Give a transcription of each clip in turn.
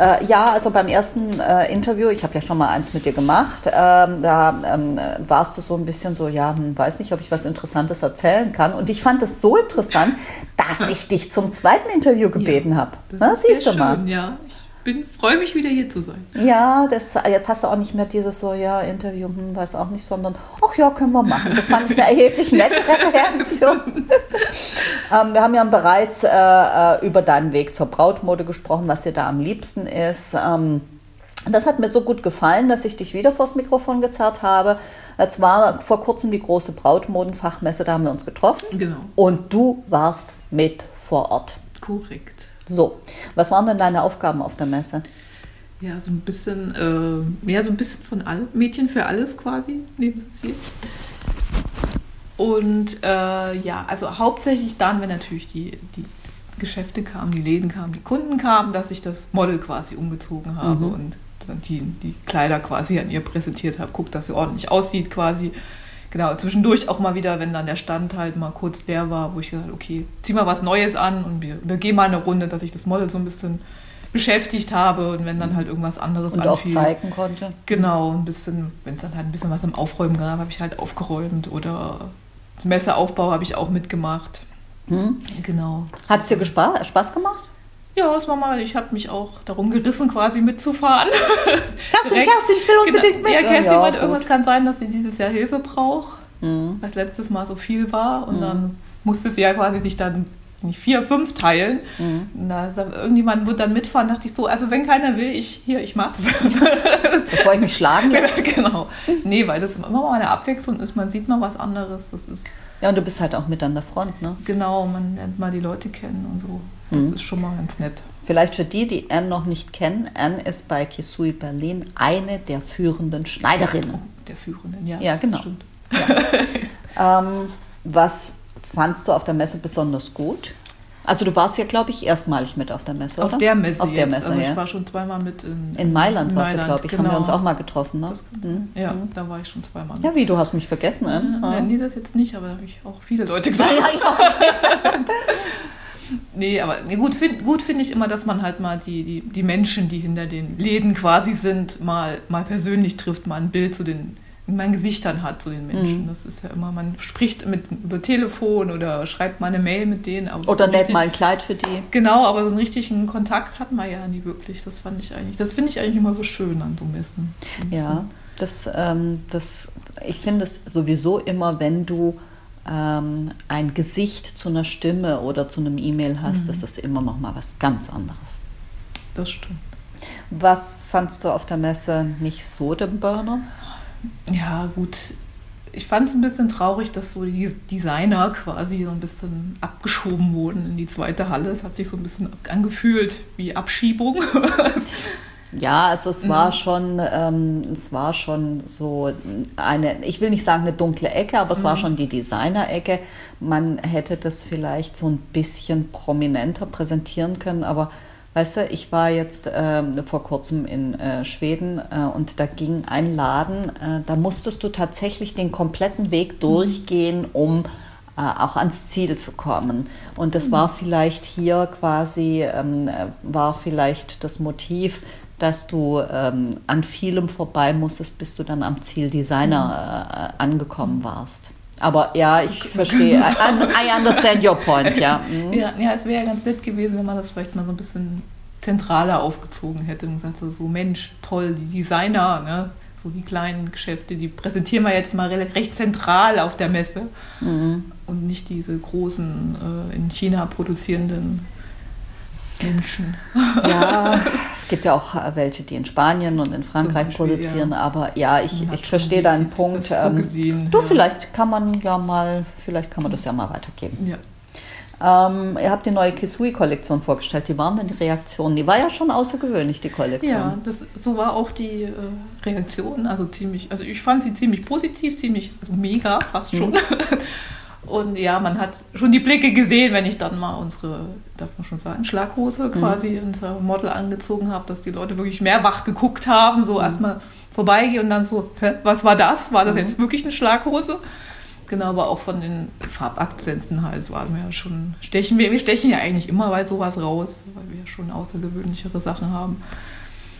Äh, ja, also beim ersten äh, Interview, ich habe ja schon mal eins mit dir gemacht, ähm, da ähm, warst du so ein bisschen so, ja, hm, weiß nicht, ob ich was Interessantes erzählen kann. Und ich fand es so interessant, dass ich dich zum zweiten Interview gebeten Ja, habe. Siehst du mal. schön, ja. Ich bin, freue mich wieder hier zu sein. Ja, das, jetzt hast du auch nicht mehr dieses so, ja, Interview, hm, weiß auch nicht, sondern, ach ja, können wir machen. Das fand ich eine erheblich nettere Reaktion. ähm, wir haben ja bereits äh, äh, über deinen Weg zur Brautmode gesprochen, was dir da am liebsten ist. Ähm, das hat mir so gut gefallen, dass ich dich wieder vors Mikrofon gezerrt habe. Es war vor kurzem die große Brautmodenfachmesse, da haben wir uns getroffen. Genau. Und du warst mit vor Ort. Korrekt. So, was waren denn deine Aufgaben auf der Messe? Ja, so ein bisschen, äh, ja, so ein bisschen von allem. Mädchen für alles quasi, neben hier. Und äh, ja, also hauptsächlich dann, wenn natürlich die, die Geschäfte kamen, die Läden kamen, die Kunden kamen, dass ich das Model quasi umgezogen habe Mhm. und dann die, die Kleider quasi an ihr präsentiert habe, guckt, dass sie ordentlich aussieht quasi. Genau, zwischendurch auch mal wieder, wenn dann der Stand halt mal kurz leer war, wo ich gesagt habe, okay, zieh mal was Neues an und wir, wir gehen mal eine Runde, dass ich das Model so ein bisschen beschäftigt habe und wenn dann halt irgendwas anderes Und auch anfiel. zeigen konnte. Genau, ein bisschen, wenn es dann halt ein bisschen was am Aufräumen gab, habe ich halt aufgeräumt oder Messeaufbau habe ich auch mitgemacht. Hm? Genau. Hat es dir gespa Spaß gemacht? Ja, es war mal, ich habe mich auch darum gerissen, quasi mitzufahren. Kerstin, Kerstin, ich will unbedingt mit. Ja, Kerstin Ja, meinte, irgendwas kann sein, dass sie dieses Jahr Hilfe braucht, Mhm. weil es letztes Mal so viel war und Mhm. dann musste sie ja quasi sich dann nicht vier, fünf teilen. Mhm. Da ist irgendjemand wird dann mitfahren, dachte ich so, also wenn keiner will, ich hier, ich mach's. Bevor ich mich schlagen lasse. genau. Nee, weil das immer mal eine Abwechslung ist, man sieht mal was anderes. Das ist Ja, und du bist halt auch mit an der Front, ne? genau, man lernt mal die Leute kennen und so. Das Mhm. ist schon mal ganz nett. Vielleicht für die, die Anne noch nicht kennen, Anne ist bei Kisui Berlin eine der führenden Schneiderinnen. Der Führenden, ja. Ja, genau. Stimmt. Ähm, was fandst du auf der Messe besonders gut? Also du warst ja, glaube ich, erstmalig mit auf der Messe, Auf oder? der Messe Auf der jetzt. Messe, also ja. ich war schon zweimal mit in, In Mailand warst du, Mailand, glaube ich. Haben wir genau. uns auch mal getroffen, ne? Mhm. Ja, Mhm. da war ich schon zweimal mit. Ja, wie, du hast mich vergessen, Anne? Ja, Ja. Nee, das jetzt nicht, aber da habe ich auch viele Leute Ja, getroffen. ja, ja. Nee, aber nee, gut, find, gut finde ich immer, dass man halt mal die, die, die Menschen, die hinter den Läden quasi sind, mal, mal persönlich trifft, mal ein Bild zu den mal ein Gesichtern hat zu den Menschen. Mhm. Das ist ja immer, man spricht mit, über Telefon oder schreibt mal eine Mail mit denen. Oder so näht mal ein Kleid für die. Genau, aber so einen richtigen Kontakt hat man ja nie wirklich. Das fand ich eigentlich, das finde ich eigentlich immer so schön an so Messen. So Ja, das, ähm, das, ich finde es sowieso immer, wenn du ähm, ein Gesicht zu einer Stimme oder zu einem E-Mail hast, Mhm. das ist immer noch mal was ganz anderes. Das stimmt. Was fandst du auf der Messe nicht so den Burner? Ja, gut. Ich fand es ein bisschen traurig, dass so die Designer quasi so ein bisschen abgeschoben wurden in die zweite Halle. Es hat sich so ein bisschen angefühlt wie Abschiebung. Ja, also es war Mhm. schon, ähm, es war schon so eine, ich will nicht sagen eine dunkle Ecke, aber es war Mhm. schon die Designer-Ecke. Man hätte das vielleicht so ein bisschen prominenter präsentieren können, aber weißt du, ich war jetzt ähm, vor kurzem in äh, Schweden äh, und da ging ein Laden, äh, da musstest du tatsächlich den kompletten Weg durchgehen, um äh, auch ans Ziel zu kommen. Und das war vielleicht hier quasi, ähm, äh, war vielleicht das Motiv, dass du ähm, an vielem vorbei musstest, bis du dann am Ziel Designer äh, angekommen warst. Aber ja, ich verstehe. I, understand your point, ja. Mhm. ja, ja, es wäre ja ganz nett gewesen, wenn man das vielleicht mal so ein bisschen zentraler aufgezogen hätte und gesagt so, so Mensch, toll, die Designer, ne? so die kleinen Geschäfte, die präsentieren wir jetzt mal re- recht zentral auf der Messe Mhm. und nicht diese großen äh, in China produzierenden Menschen. Ja, es gibt ja auch äh, welche, die in Spanien und in Frankreich Beispiel, produzieren, ja. aber ja, ich, ich verstehe deinen die- Punkt. so ähm, gesehen, du, ja. vielleicht kann man ja mal, vielleicht kann man das ja mal weitergeben. Ja. Ähm, ihr habt die neue Kisui-Kollektion vorgestellt. Wie waren denn die Reaktionen? Die war ja schon außergewöhnlich, die Kollektion. Ja, das, so war auch die äh, Reaktion. Also ziemlich, also ich fand sie ziemlich positiv, ziemlich also mega, fast schon. Mhm. Und ja, man hat schon die Blicke gesehen, wenn ich dann mal unsere, darf man schon sagen, Schlaghose mhm. quasi mhm. unser Model angezogen habe, dass die Leute wirklich mehr wach geguckt haben, so mhm. erstmal vorbeigehen und dann so, hä, was war das? War das mhm. jetzt wirklich eine Schlaghose? Genau, aber auch von den Farbakzenten halt waren wir ja schon, stechen wir, wir stechen ja eigentlich immer bei sowas raus, weil wir schon außergewöhnlichere Sachen haben.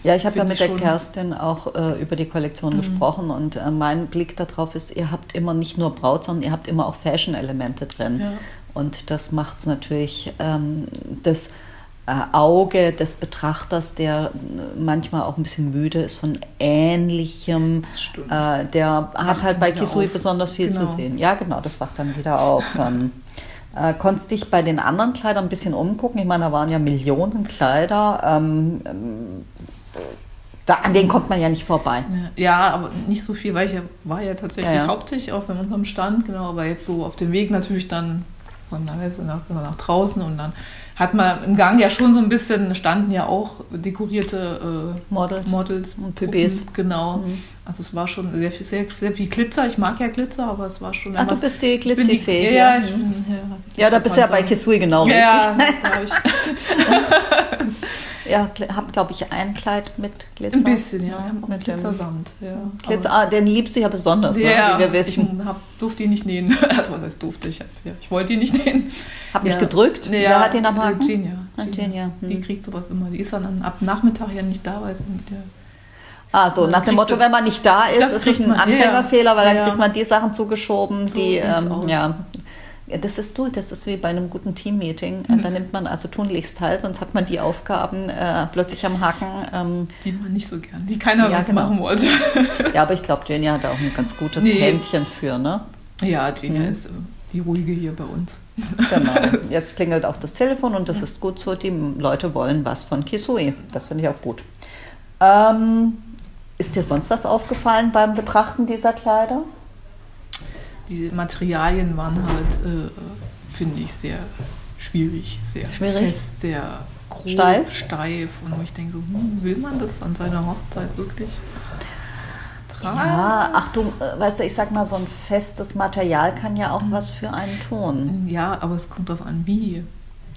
Ja, ich habe ja mit der Kerstin auch äh, über die Kollektion mhm. gesprochen und äh, mein Blick darauf ist, ihr habt immer nicht nur Braut, sondern ihr habt immer auch Fashion-Elemente drin. Ja. Und das macht es natürlich, ähm, das äh, Auge des Betrachters, der manchmal auch ein bisschen müde ist von Ähnlichem, äh, der hat wacht halt bei Kisui auf. besonders viel genau. zu sehen. Ja, genau, das wacht dann wieder auf. Ähm, äh, konntest dich bei den anderen Kleidern ein bisschen umgucken? Ich meine, da waren ja Millionen Kleider. Ähm, ähm da, an denen kommt man ja nicht vorbei. Ja, aber nicht so viel, weil ich ja, war ja tatsächlich ja, ja. hauptsächlich auf unserem Stand, genau, aber jetzt so auf dem Weg natürlich dann von nach, nach, nach draußen und dann hat man im Gang ja schon so ein bisschen, standen ja auch dekorierte äh, Models. Models und Pupis. Genau. Mhm. Also es war schon sehr viel, sehr, sehr viel Glitzer. Ich mag ja Glitzer, aber es war schon. Ach, du bist die Glitzerfee. Ja, ja, ich bin, ja, ja, da bist du ja bei Kisui genau ja, richtig. Ja, Ja, habe, glaube ich, ein Kleid mit Glitzer. Ein bisschen, ja. Haben auch mit Glitzersamt. Ja. Glitzer, ah, den liebst du ja besonders, ne, ja, ne, wie wir wissen. Ich hab, durfte ihn nicht nähen. Also, was heißt durfte ich? Ja, ich wollte ihn nicht nähen. Hab mich gedrückt? Ja, Wer hat ihn am Haken? Genia. Genia. Hm. Die kriegt sowas immer. Die ist dann ab Nachmittag ja nicht da, weil sie mit der Ah, so nach dem Motto, wenn man nicht da ist, ist es ein Anfängerfehler, weil dann kriegt man die Sachen zugeschoben, so die, ähm, ja, das ist du, das ist wie bei einem guten Teammeeting. Mhm. Da nimmt man also tunlichst teil, sonst hat man die Aufgaben äh, plötzlich am Haken. Ähm, die man nicht so gern, die keiner ja, was genau. machen wollte. ja, aber ich glaube, Jenny hat auch ein ganz gutes nee. Händchen für, ne? Ja, Jenny mhm. ist äh, die ruhige hier bei uns. Genau. Jetzt klingelt auch das Telefon und das ja. ist gut so. Die Leute wollen was von Kisui. Das finde ich auch gut. Ähm, ist dir sonst was aufgefallen beim Betrachten dieser Kleider? Diese Materialien waren halt, äh, finde ich, sehr schwierig, sehr schwierig. fest, sehr grob, steif, steif. und wo ich denke so, hm, will man das an seiner Hochzeit wirklich? Tragen? Ja, ach du, äh, weißt du, ich sag mal, so ein festes Material kann ja auch mhm. was für einen tun. Ja, aber es kommt darauf an, wie.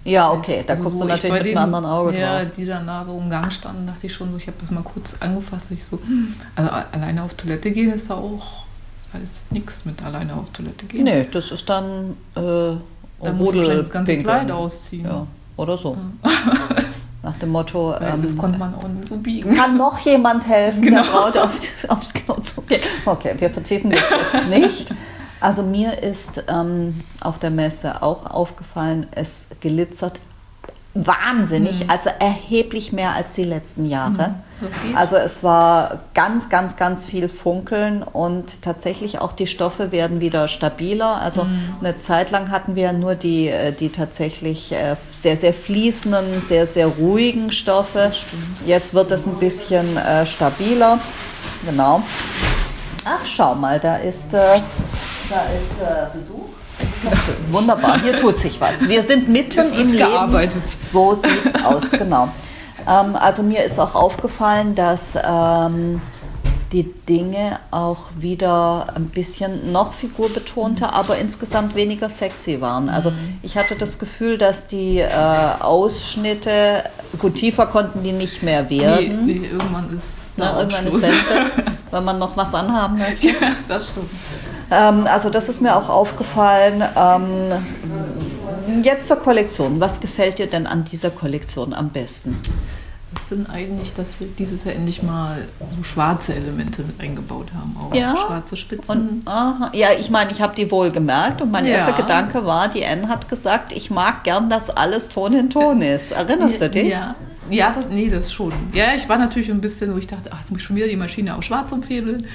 Ja, okay, da also guckst so du natürlich mit einem anderen Auge ja, drauf. die dann da so im Gang standen, dachte ich schon so, ich habe das mal kurz angefasst, ich so, hm, also alleine auf Toilette gehen ist da auch heißt nichts mit alleine auf Toilette gehen. Nee, das ist dann äh, da muss ich das ganze Kleid ausziehen. Ja, oder so. Ja. Nach dem Motto, ähm, das konnte man auch nicht so biegen. Kann noch jemand helfen, genau. der Braut auf, aufs Klo zu gehen? Okay, wir vertiefen das jetzt nicht. Also mir ist ähm, auf der Messe auch aufgefallen, es glitzert wahnsinnig, mhm. also erheblich mehr als die letzten Jahre. Mhm. Also es war ganz, ganz, ganz viel Funkeln und tatsächlich auch die Stoffe werden wieder stabiler. Also mhm. eine Zeit lang hatten wir nur die, äh, die tatsächlich äh, sehr, sehr fließenden, sehr, sehr ruhigen Stoffe. Jetzt wird es ein bisschen äh, stabiler. Genau. Ach, schau mal, da ist, da ist Besuch. Wunderbar, hier tut sich was. Wir sind mitten im Leben. So sieht es aus, genau. Ähm, also mir ist auch aufgefallen, dass ähm, die Dinge auch wieder ein bisschen noch figurbetonter, aber insgesamt weniger sexy waren. Also mhm. ich hatte das Gefühl, dass die äh, Ausschnitte, gut tiefer konnten die nicht mehr werden. Nee, nee, irgendwann ist Na, irgendwann ist Sense, wenn man noch was anhaben möchte. Ja, das stimmt. Ähm, also das ist mir auch aufgefallen. Ähm, jetzt zur Kollektion. Was gefällt dir denn an dieser Kollektion am besten? Das sind eigentlich, dass wir dieses Jahr endlich mal so schwarze Elemente mit eingebaut haben. Auch ja. schwarze Spitzen. Und, ja, ich meine, ich habe die wohl gemerkt und mein ja. erster Gedanke war, die N hat gesagt, ich mag gern, dass alles Ton in Ton ist. Erinnerst du dich? Ja. Ja, das, nee, das schon. Ja, ich war natürlich ein bisschen, wo ich dachte, ach, jetzt muss ich schon wieder die Maschine auch schwarz umfädeln.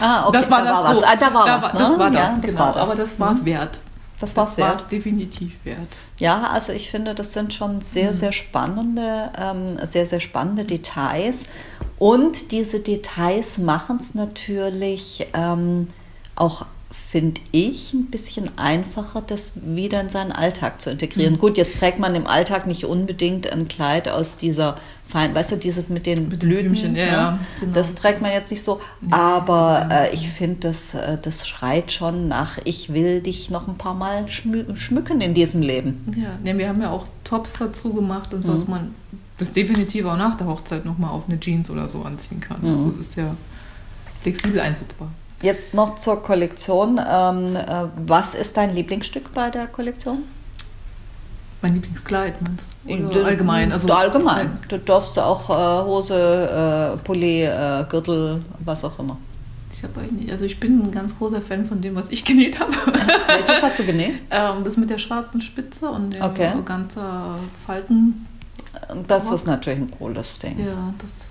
Ah, okay, das war da das war so. was. Ah, da war da was, ne? Das war das, ja, genau. War das. Aber das war es mhm. wert. Das war es wert. definitiv wert. Ja, also ich finde, das sind schon sehr, mhm. sehr spannende, ähm, sehr, sehr spannende Details. Und diese Details machen es natürlich ähm, auch finde ich, ein bisschen einfacher, das wieder in seinen Alltag zu integrieren. Mhm. Gut, jetzt trägt man im Alltag nicht unbedingt ein Kleid aus dieser fein, weißt du, dieses mit den mit Blüten, Blümchen, ja, ne? genau. das trägt man jetzt nicht so, aber äh, ich finde, das, äh, das schreit schon nach, ich will dich noch ein paar Mal schmü schmücken in diesem Leben. Ja, ja, wir haben ja auch Tops dazu gemacht und so, mhm. dass man das definitiv auch nach der Hochzeit nochmal auf eine Jeans oder so anziehen kann. Mhm. Also ist ja flexibel einsetzbar. Jetzt noch zur Kollektion. Ähm, äh, was ist dein Lieblingsstück bei der Kollektion? Mein Lieblingskleid, meinst du? Allgemein? Also allgemein. Du darfst auch äh, Hose, äh, Pulli, äh, Gürtel, was auch immer. Ich habe eigentlich, also ich bin ein ganz großer Fan von dem, was ich genäht habe. Welches hast du genäht? ähm, das mit der schwarzen Spitze und dem okay. ganzer Falten. Das ist natürlich ein cooles Ding. Ja, das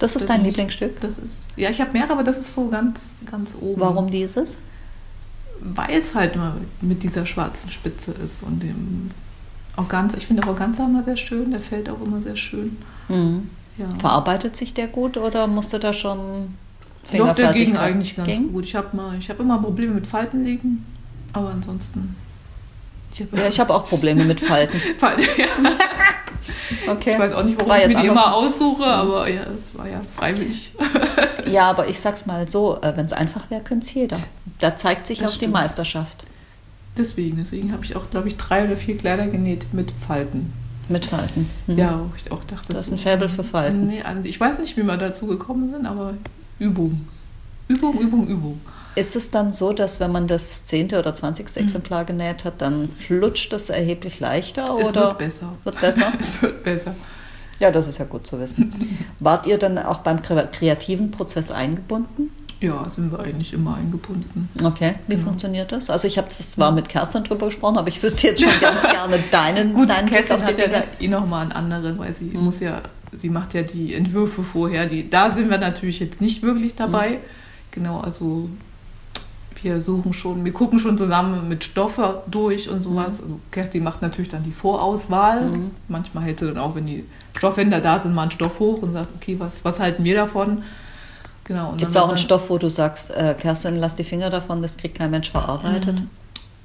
das ist dein Lieblingsstück? Das ist, ja, ich habe mehrere, aber das ist so ganz, ganz oben. Warum dieses? Weil es halt immer mit dieser schwarzen Spitze ist und dem Organza. Ich finde auch Organza immer sehr schön, der fällt auch immer sehr schön. Mhm. Ja. Verarbeitet sich der gut oder musst du da schon Doch, der ging eigentlich ganz ging? gut. Ich habe hab immer Probleme mit Falten liegen, aber ansonsten. Ich hab ja, ich habe auch Probleme mit Falten. Falten, ja. Okay. Ich weiß auch nicht, warum war ich mir die immer aussuche, aber ja, es war ja freiwillig. ja, aber ich sag's mal so, äh, wenn es einfach wäre, könnte es jeder. Da zeigt sich das auch stimmt. die Meisterschaft. Deswegen, deswegen habe ich auch, glaube ich, drei oder vier Kleider genäht mit Falten. Mit Falten. Mhm. Ja, ich auch dachte. Das ist ein Faible für Falten. Nee, also ich weiß nicht, wie wir dazu gekommen sind, aber Übung. Übung, Übung, Übung. Ist es dann so, dass wenn man das zehnte oder zwanzigste mhm. Exemplar genäht hat, dann flutscht es erheblich leichter? Es oder wird besser. Wird besser? es wird besser. Ja, das ist ja gut zu wissen. Wart ihr dann auch beim kreativen Prozess eingebunden? Ja, sind wir eigentlich immer eingebunden. Okay, wie genau. funktioniert das? Also ich habe zwar mit Kerstin drüber gesprochen, aber ich wüsste jetzt schon ganz gerne deinen, Gut, deinen Kerstin Blick auf die hat ja eh nochmal einen anderen, weil sie mhm. muss ja, sie macht ja die Entwürfe vorher. Die, da sind wir natürlich jetzt nicht wirklich dabei. Mhm. Genau, also wir suchen schon, wir gucken schon zusammen mit Stoffe durch und sowas. Mhm. Also Kerstin macht natürlich dann die Vorauswahl. Mhm. Manchmal hält sie dann auch, wenn die Stoffhändler da sind, mal einen Stoff hoch und sagt, okay, was, was halten wir davon? Genau. Gibt es auch einen Stoff, wo du sagst, äh, Kerstin, lass die Finger davon, das kriegt kein Mensch verarbeitet? Mhm.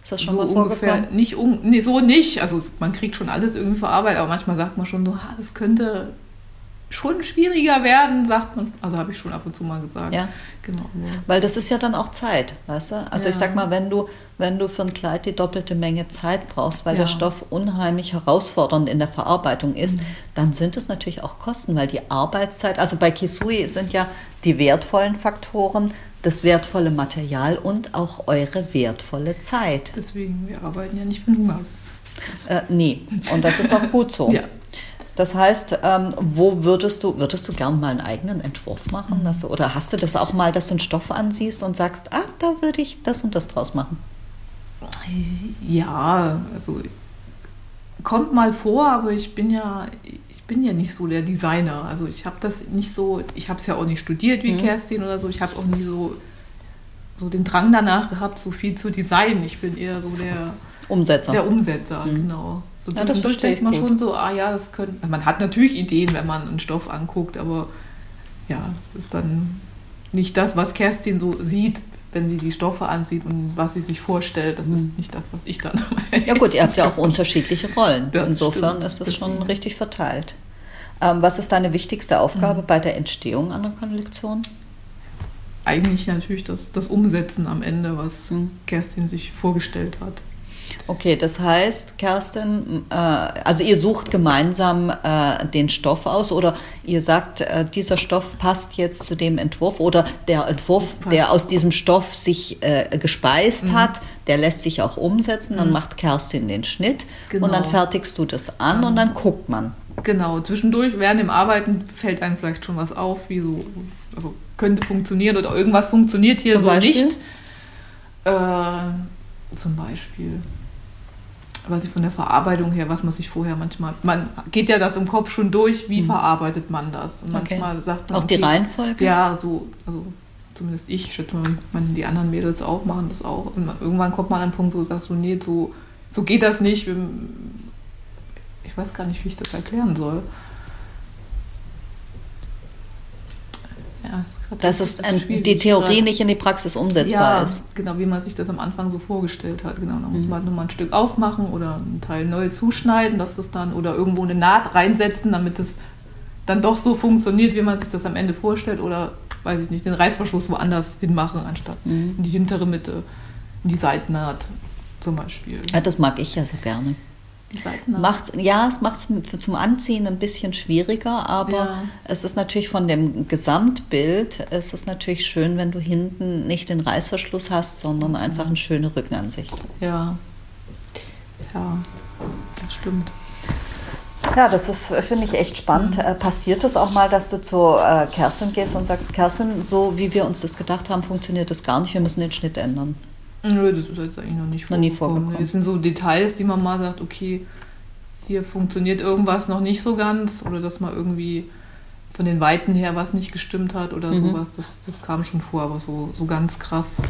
Ist das schon so mal ungefähr nicht un, nee, so nicht. Also man kriegt schon alles irgendwie verarbeitet, aber manchmal sagt man schon so, ha, das könnte schon schwieriger werden, sagt man. Also habe ich schon ab und zu mal gesagt. Ja. Genau. Weil das ist ja dann auch Zeit, weißt du? Also ja. ich sag mal, wenn du, wenn du für ein Kleid die doppelte Menge Zeit brauchst, weil ja. der Stoff unheimlich herausfordernd in der Verarbeitung ist, mhm. dann sind es natürlich auch Kosten, weil die Arbeitszeit, also bei Kisui sind ja die wertvollen Faktoren das wertvolle Material und auch eure wertvolle Zeit. Deswegen, wir arbeiten ja nicht für Hunger. Äh, nee, und das ist auch gut so. ja. Das heißt, ähm, wo würdest du, würdest du gern mal einen eigenen Entwurf machen? Dass, du, oder hast du das auch mal, dass du einen Stoff ansiehst und sagst, ah, da würde ich das und das draus machen? Ja, also kommt mal vor, aber ich bin ja, ich bin ja nicht so der Designer. Also ich habe das nicht so, ich habe es ja auch nicht studiert wie mhm. Kerstin oder so. Ich habe auch nie so, so den Drang danach gehabt, so viel zu designen. Ich bin eher so der Umsetzer. Der Umsetzer, mhm. genau. So ja, das denkt man gut. schon so, ah ja, das könnte. Also man hat natürlich Ideen, wenn man einen Stoff anguckt, aber ja, es ist dann nicht das, was Kerstin so sieht, wenn sie die Stoffe ansieht und was sie sich vorstellt. Das mhm. ist nicht das, was ich dann. Ja gut, ihr habt ja auch unterschiedliche Rollen. Das Insofern stimmt. ist das, das schon stimmt. richtig verteilt. Ähm, was ist deine wichtigste Aufgabe mhm. bei der Entstehung einer Kollektion? Eigentlich natürlich das, das Umsetzen am Ende, was mhm. Kerstin sich vorgestellt hat. Okay, das heißt, Kerstin, äh, also ihr sucht gemeinsam äh, den Stoff aus oder ihr sagt, äh, dieser Stoff passt jetzt zu dem Entwurf oder der Entwurf, Passt. der aus diesem Stoff sich äh, gespeist mhm. hat, der lässt sich auch umsetzen. Dann mhm. macht Kerstin den Schnitt genau. und dann genau. fertigst du das an und dann guckt man. Genau, zwischendurch während dem Arbeiten fällt einem vielleicht schon was auf, wie so, also könnte funktionieren oder irgendwas funktioniert hier Zum so Beispiel? nicht. Äh, zum Beispiel was ich von der Verarbeitung her, was man sich vorher manchmal, man geht ja das im Kopf schon durch, wie mhm. verarbeitet man das? Und manchmal okay. sagt man. Auch die Reihenfolge? Ja, so, also zumindest ich, ich schätze mal, man, die anderen Mädels auch machen das auch. Und irgendwann kommt man an einen Punkt, wo du sagst, so, nee, so, so geht das nicht. Ich weiß gar nicht, wie ich das erklären soll. Ja, das Dass das es ist so die Theorie nicht in die Praxis umsetzbar ja, ist. genau, wie man sich das am Anfang so vorgestellt hat. Genau, da muss Mhm. man halt nochmal ein Stück aufmachen oder einen Teil neu zuschneiden, dass das dann oder irgendwo eine Naht reinsetzen, damit es dann doch so funktioniert, wie man sich das am Ende vorstellt oder weiß ich nicht, den Reißverschluss woanders hinmachen, anstatt Mhm. in die hintere Mitte, in die Seitennaht zum Beispiel. Ja, das mag ich ja so gerne. Seitennaht. Macht's, ja, es macht es zum Anziehen ein bisschen schwieriger, aber Ja. es ist natürlich von dem Gesamtbild, es ist natürlich schön, wenn du hinten nicht den Reißverschluss hast, sondern einfach eine schöne Rückenansicht. Ja. Ja, das stimmt. Ja, das ist, finde ich, echt spannend. Äh, Passiert es auch mal, dass du zu äh, Kerstin gehst und sagst, Kerstin, so wie wir uns das gedacht haben, funktioniert das gar nicht, wir müssen den Schnitt ändern. Nö, das ist jetzt eigentlich noch nicht Noch nie vorgekommen. vorgekommen. Es sind so Details, die man mal sagt, okay, hier funktioniert irgendwas noch nicht so ganz oder dass mal irgendwie von den Weiten her was nicht gestimmt hat oder Mhm. sowas. Das, das kam schon vor, aber so, so ganz krass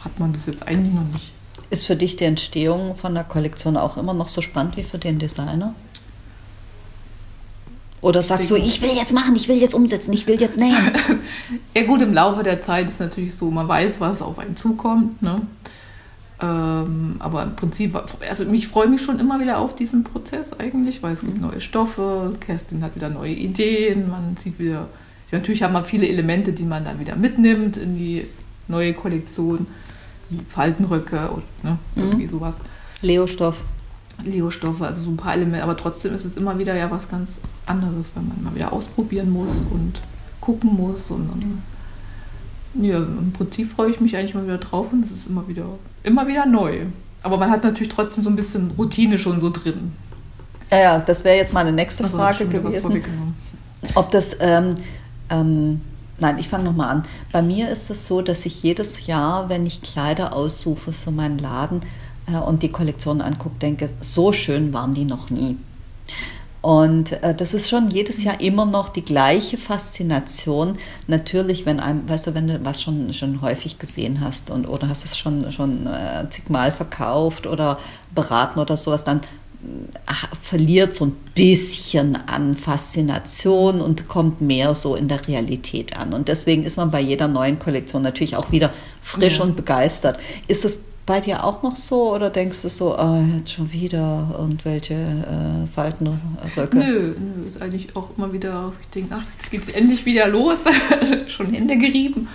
hat man das jetzt eigentlich noch nicht. Ist für dich die Entstehung von der Kollektion auch immer noch so spannend wie für den Designer? Oder sagst du, ich will jetzt machen, ich will jetzt umsetzen, ich will jetzt nähen? Ja gut, im Laufe der Zeit ist natürlich so, man weiß, was auf einen zukommt. Ne? Ähm, aber im Prinzip, also ich freue mich schon immer wieder auf diesen Prozess eigentlich, weil es gibt neue Stoffe, Kerstin hat wieder neue Ideen, man sieht wieder, natürlich hat man viele Elemente, die man dann wieder mitnimmt in die neue Kollektion, wie Faltenröcke und ne, irgendwie sowas. Leo-Stoff. Lego-Stoffe, also so ein paar Elemente, aber trotzdem ist es immer wieder ja was ganz anderes, weil man mal wieder ausprobieren muss und gucken muss und dann, ja, im Prinzip freue ich mich eigentlich mal wieder drauf und es ist immer wieder, immer wieder neu. Aber man hat natürlich trotzdem so ein bisschen Routine schon so drin. Ja, ja, das wäre jetzt meine nächste Also Frage gewesen. Ob das, ähm, ähm, nein, ich fange nochmal an. Bei mir ist es so, dass ich jedes Jahr, wenn ich Kleider aussuche für meinen Laden und die Kollektion angucke, denke, so schön waren die noch nie. Und äh, das ist schon jedes Jahr immer noch die gleiche Faszination. Natürlich, wenn einem, weißt du, wenn du was schon, schon häufig gesehen hast und oder hast es schon, schon äh, zigmal verkauft oder beraten oder sowas, dann ach, verliert so ein bisschen an Faszination und kommt mehr so in der Realität an. Und deswegen ist man bei jeder neuen Kollektion natürlich auch wieder frisch Ja. und begeistert. Ist es bei dir auch noch so oder denkst du so, ah, jetzt schon wieder irgendwelche äh, Faltenröcke? Nö, nö, ist eigentlich auch immer wieder, ich denke, ach, jetzt geht's endlich wieder los, schon Hände gerieben.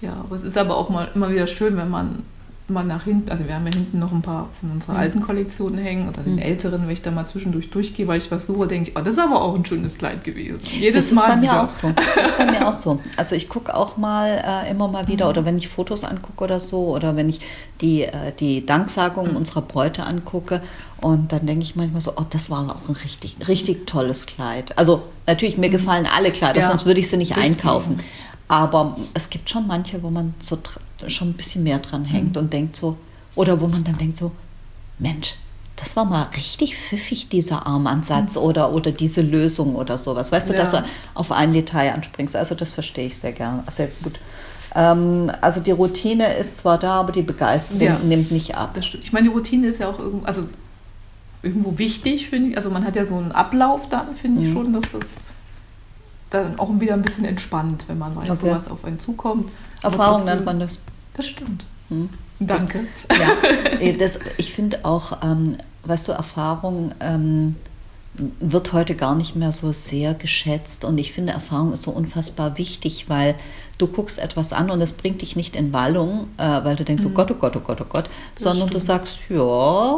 Ja, aber es ist aber auch mal immer wieder schön, wenn man mal nach hinten, also wir haben ja hinten noch ein paar von unserer Mhm. alten Kollektionen hängen oder den Mhm. älteren, wenn ich da mal zwischendurch durchgehe, weil ich was suche, denke ich, oh, das ist aber auch ein schönes Kleid gewesen. Jedes das ist Mal bei mir wieder. auch so. Das ist bei mir auch so. Also ich gucke auch mal äh, immer mal wieder, oder wenn ich Fotos angucke oder so, oder wenn ich die, äh, die Danksagungen unserer Bräute angucke, und dann denke ich manchmal so, oh, das war auch ein richtig, richtig tolles Kleid. Also natürlich, mir gefallen alle Kleider, Ja, sonst würde ich sie nicht deswegen. einkaufen. Aber es gibt schon manche, wo man so schon ein bisschen mehr dran hängt und denkt so, oder wo man dann denkt so, Mensch, das war mal richtig pfiffig, dieser Armansatz oder, oder diese Lösung oder sowas. Weißt du, Ja. dass du auf ein Detail anspringst. Also das verstehe ich sehr gerne, sehr gut. Ähm, also die Routine ist zwar da, aber die Begeisterung Ja. nimmt nicht ab. Das stimmt. Ich meine, die Routine ist ja auch irgendwo, also irgendwo wichtig, finde ich. Also man hat ja so einen Ablauf dann, finde ich Mhm. schon, dass das dann auch wieder ein bisschen entspannt, wenn man weiß, Okay. was auf einen zukommt. Erfahrung nennt man das. Das stimmt. Hm. Danke. Ja, eh, das, ich finde auch, ähm, weißt du, Erfahrung ähm, wird heute gar nicht mehr so sehr geschätzt und ich finde, Erfahrung ist so unfassbar wichtig, weil du guckst etwas an und es bringt dich nicht in Wallung, äh, weil du denkst, oh Gott, oh Gott, oh Gott, oh Gott, Mhm. Das sondern du stimmt. sagst, ja,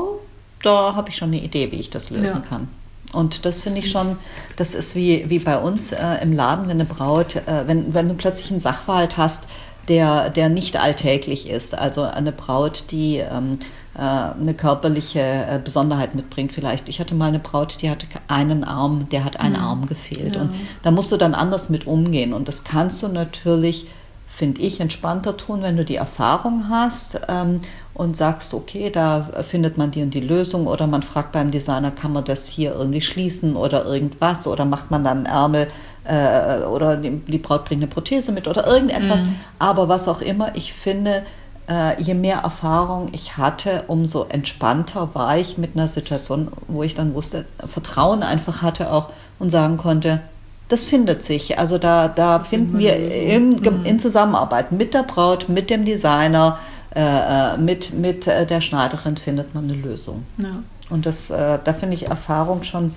da habe ich schon eine Idee, wie ich das lösen Ja. kann. Und das finde ich schon, das ist wie, wie bei uns äh, im Laden, wenn eine Braut, äh, wenn, wenn du plötzlich einen Sachverhalt hast, der, der nicht alltäglich ist. Also eine Braut, die ähm, äh, eine körperliche äh, Besonderheit mitbringt vielleicht. Ich hatte mal eine Braut, die hatte einen Arm, der hat einen Arm gefehlt. Ja. Und da musst du dann anders mit umgehen. Und das kannst du natürlich, finde ich, entspannter tun, wenn du die Erfahrung hast ähm, und sagst, okay, da findet man die und die Lösung oder man fragt beim Designer, kann man das hier irgendwie schließen oder irgendwas oder macht man dann einen Ärmel äh, oder die, Braut bringt eine Prothese mit oder irgendetwas. Aber was auch immer, ich finde, äh, je mehr Erfahrung ich hatte, umso entspannter war ich mit einer Situation, wo ich dann wusste, Vertrauen einfach hatte auch und sagen konnte, das findet sich. Also da, da finden wir in, Mhm. in Zusammenarbeit mit der Braut, mit dem Designer, äh, äh, mit, mit äh, der Schneiderin findet man eine Lösung. Ja. Und das, äh, da finde ich Erfahrung schon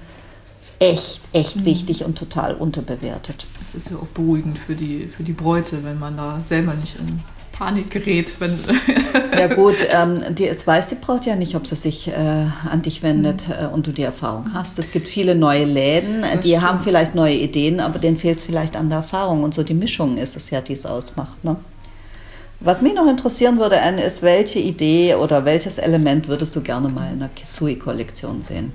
echt, echt Mhm. wichtig und total unterbewertet. Das ist ja auch beruhigend für die, für die Bräute, wenn man da selber nicht in Panik gerät. Wenn, Ja gut, ähm, die, jetzt weiß die Braut ja nicht, ob sie sich äh, an dich wendet Mhm. äh, und du die Erfahrung hast. Es gibt viele neue Läden, Das die stimmt. haben vielleicht neue Ideen, aber denen fehlt es vielleicht an der Erfahrung. Und so die Mischung ist es ja, die es ausmacht. Ne? Was mich noch interessieren würde, Anne, ist, welche Idee oder welches Element würdest du gerne mal in der Kisui-Kollektion sehen?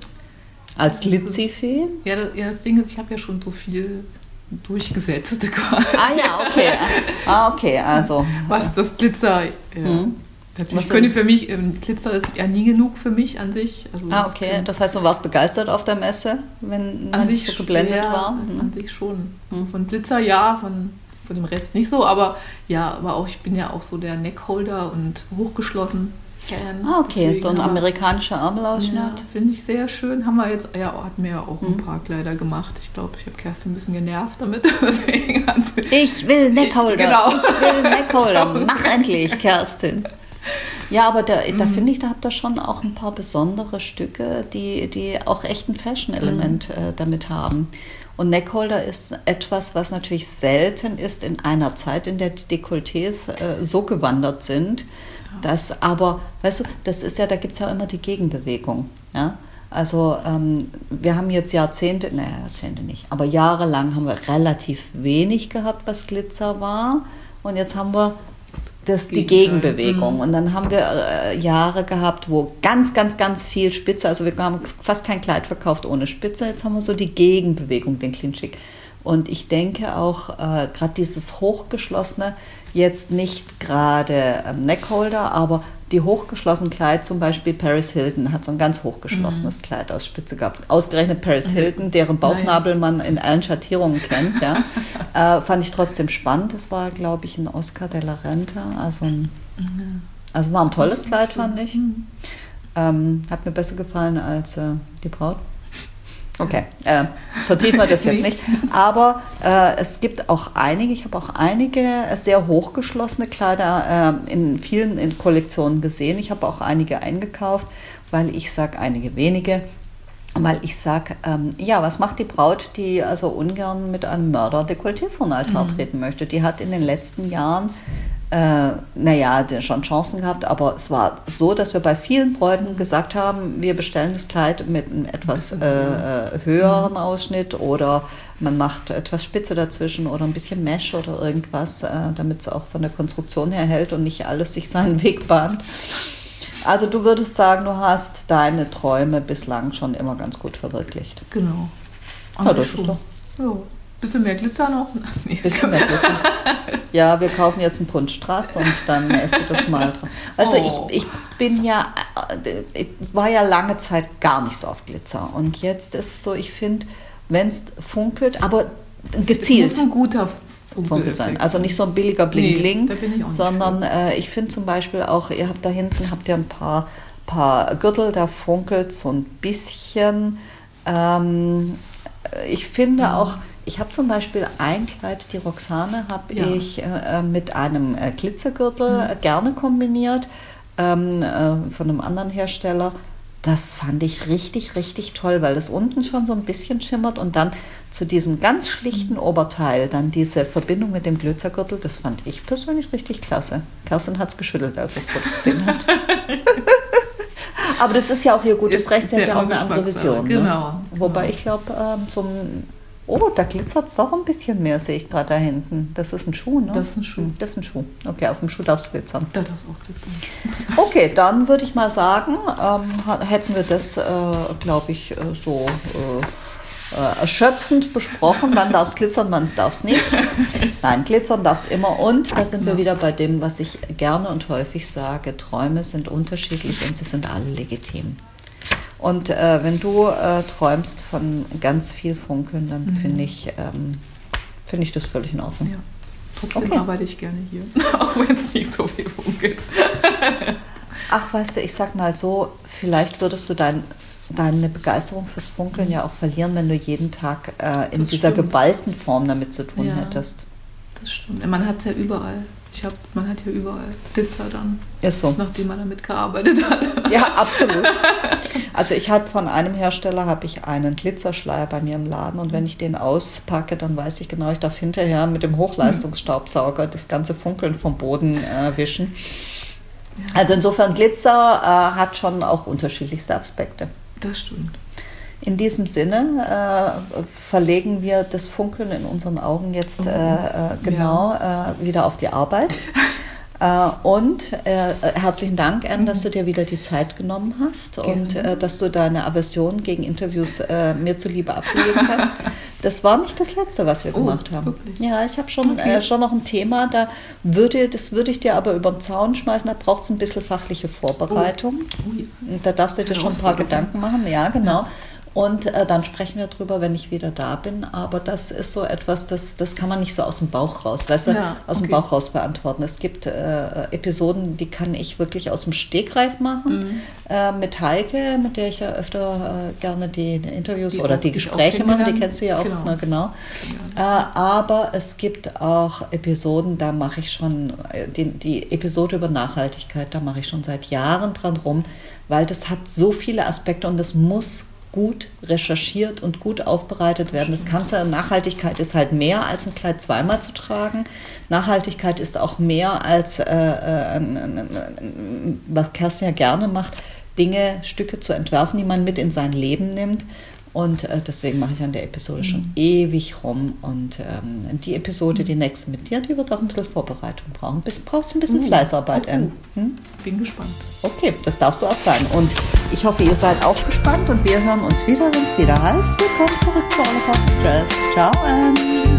Als Das Glitzifee? ja, das, ja, das Ding ist, ich habe ja schon so viel durchgesetzt, quasi, Ah ja, okay. Ah, okay, also. was das Glitzer. Ja. Mhm. Natürlich könnte für mich, ähm, Glitzer ist ja nie genug für mich an sich. Also Ah, das okay. kann- Das heißt, du warst begeistert auf der Messe, wenn an man sich so geblendet ja, war? An, Mhm. an sich schon. Also von Glitzer ja, von, von dem Rest nicht so, aber ja, aber auch ich bin ja auch so der Neckholder und hochgeschlossen. Ah, okay, Deswegen so ein wir- amerikanischer Ja, Ärmelausschnitt. finde ich sehr schön. Haben wir jetzt, ja, hat mir ja auch ein Mhm. paar Kleider gemacht. Ich glaube, ich habe Kerstin ein bisschen genervt damit. Ich will Neckholder. Genau. Ich will Neckholder. Mach endlich, Kerstin. Ja, aber da, da Mhm. finde ich, da habt ihr schon auch ein paar besondere Stücke, die, die auch echt ein Fashion-Element Mhm. äh, damit haben. Und Neckholder ist etwas, was natürlich selten ist in einer Zeit, in der die Dekolletés äh, so gewandert sind, dass aber, weißt du, das ist ja, da gibt es ja immer die Gegenbewegung. Ja? Also ähm, wir haben jetzt Jahrzehnte, naja, Jahrzehnte nicht, aber jahrelang haben wir relativ wenig gehabt, was Glitzer war. Und jetzt haben wir das, die. Gegenbewegung. Mhm. Und dann haben wir äh, Jahre gehabt, wo ganz, ganz, ganz viel Spitze, also wir haben fast kein Kleid verkauft ohne Spitze. Jetzt haben wir so die Gegenbewegung, den Clean Chic. Und ich denke auch, äh, gerade dieses hochgeschlossene, jetzt nicht gerade ähm, Neckholder, aber die hochgeschlossenen Kleid, zum Beispiel Paris Hilton, hat so ein ganz hochgeschlossenes Kleid aus Spitze gehabt. Ausgerechnet Paris Hilton, deren Bauchnabel man in allen Schattierungen kennt, ja, äh, fand ich trotzdem spannend. Das war, glaube ich, ein Oscar de la Renta, also ein, also war ein tolles Kleid, fand ich. Ähm, hat mir besser gefallen als äh, die Braut. Okay, äh, vertiefen wir das jetzt nicht. Aber äh, es gibt auch einige, ich habe auch einige sehr hochgeschlossene Kleider äh, in vielen in Kollektionen gesehen. Ich habe auch einige eingekauft, weil ich sage einige wenige, weil ich sage, ähm, ja, was macht die Braut, die also ungern mit einem Mörder Dekolleté vor den Altar treten möchte? Die hat in den letzten Jahren äh, naja, schon Chancen gehabt, aber es war so, dass wir bei vielen Bräuten gesagt haben, wir bestellen das Kleid mit einem etwas äh, äh, höheren Ausschnitt oder man macht etwas Spitze dazwischen oder ein bisschen Mesh oder irgendwas, äh, damit es auch von der Konstruktion her hält und nicht alles sich seinen Weg bahnt. Also du würdest sagen, du hast deine Träume bislang schon immer ganz gut verwirklicht. Genau. Ja, Aber das ist schon. doch- Ja. Bisschen mehr Glitzer noch. Nee. Bisschen mehr Glitzer. Ja, wir kaufen jetzt einen Pfund Strass und dann isst du das mal dran. Also Oh. ich, ich bin ja, äh, ich war ja lange Zeit gar nicht so auf Glitzer. Und jetzt ist es so, ich finde, wenn es funkelt, aber gezielt Es muss ein guter funkelt sein. Also nicht so ein billiger Nee, Bling-Bling, nicht sondern äh, ich finde zum Beispiel auch, ihr habt da hinten, habt ihr ein paar, paar Gürtel, da funkelt so ein bisschen. Ähm, ich finde Mhm. auch, ich habe zum Beispiel ein Kleid, die Roxane habe Ja. ich äh, mit einem äh, Glitzergürtel Mhm. äh, gerne kombiniert ähm, äh, von einem anderen Hersteller. Das fand ich richtig, richtig toll, weil das unten schon so ein bisschen schimmert und dann zu diesem ganz schlichten Mhm. Oberteil dann diese Verbindung mit dem Glitzergürtel, das fand ich persönlich richtig klasse. Kerstin hat es geschüttelt, als sie das Foto gesehen hat. Aber das ist ja auch ihr gutes Ist- Recht, sie hat ja auch eine andere Vision. genau, Ne? Wobei ich glaube, ähm, so ein. Oh, da glitzert es doch ein bisschen mehr, sehe ich gerade da hinten. Das ist ein Schuh, ne? Das ist ein Schuh. Das ist ein Schuh. Okay, auf dem Schuh darf es glitzern. Da darf es auch glitzern. Okay, dann würde ich mal sagen, ähm, hätten wir das, äh, glaube ich, äh, so äh, äh, erschöpfend besprochen. Wann darf es glitzern, wann darf es nicht. Nein, glitzern darf es immer. Und da sind wir wieder bei dem, was ich gerne und häufig sage. Träume sind unterschiedlich und sie sind alle legitim. Und äh, wenn du äh, träumst von ganz viel Funkeln, dann finde ich, ähm, finde ich das völlig in Ordnung. Ja. Trotzdem Okay. arbeite ich gerne hier, auch wenn es nicht so viel funkelt. Ach, weißt du, ich sag mal so, vielleicht würdest du dein deine Begeisterung fürs Funkeln ja auch verlieren, wenn du jeden Tag äh, in Das dieser stimmt. geballten Form damit zu tun Ja. hättest. Das stimmt. Man hat es ja überall. Ich hab, man hat ja überall Glitzer dann, Ist so. nachdem man damit gearbeitet hat. Ja, absolut. Also ich habe von einem Hersteller habe ich einen Glitzerschleier bei mir im Laden und wenn ich den auspacke, dann weiß ich genau, ich darf hinterher mit dem Hochleistungsstaubsauger das ganze Funkeln vom Boden äh, wischen. Also insofern Glitzer äh, hat schon auch unterschiedlichste Aspekte. Das stimmt. In diesem Sinne äh, verlegen wir das Funkeln in unseren Augen jetzt äh, äh, genau äh, wieder auf die Arbeit. Äh, und äh, herzlichen Dank, Anne, dass du dir wieder die Zeit genommen hast und Gerne. äh, dass du deine Aversion gegen Interviews mir zuliebe abgelegt hast. Das war nicht das Letzte, was wir Oh, gemacht haben. wirklich? Ja, ich habe schon, Okay. äh, schon noch ein Thema, da würde, das würde ich dir aber über den Zaun schmeißen, da braucht es ein bisschen fachliche Vorbereitung. Oh ja. Und Da darfst du dir schon ein paar. Gedanken machen, ja, genau. Und äh, dann sprechen wir drüber, wenn ich wieder da bin. Aber das ist so etwas, das, das kann man nicht so aus dem Bauch raus, weißt du, Ja, aus dem okay. Bauch raus beantworten. Es gibt äh, Episoden, die kann ich wirklich aus dem Stegreif machen. Mhm. Äh, mit Heike, mit der ich ja öfter äh, gerne die, Interviews Die oder die Gespräche mache, die kennst du ja auch, Genau. ne, genau. Äh, aber es gibt auch Episoden, da mache ich schon, äh, die, die Episode über Nachhaltigkeit, da mache ich schon seit Jahren dran rum, weil das hat so viele Aspekte und das muss gut recherchiert und gut aufbereitet werden. Das du, Nachhaltigkeit ist halt mehr als ein Kleid zweimal zu tragen. Nachhaltigkeit ist auch mehr als, äh, äh, was Kerstin ja gerne macht, Dinge, Stücke zu entwerfen, die man mit in sein Leben nimmt. Und äh, deswegen mache ich an der Episode schon ewig rum. Und ähm, die Episode, die nächste mit dir, die wird auch ein bisschen Vorbereitung brauchen. Bis, braucht ein bisschen Uh, Fleißarbeit, oh, Anne. Hm? Bin gespannt. Okay, das darfst du auch sein. Und ich hoffe, ihr seid auch gespannt und wir hören uns wieder, wenn es wieder heißt. Willkommen zurück zu All About the Dress. Ciao, Anne.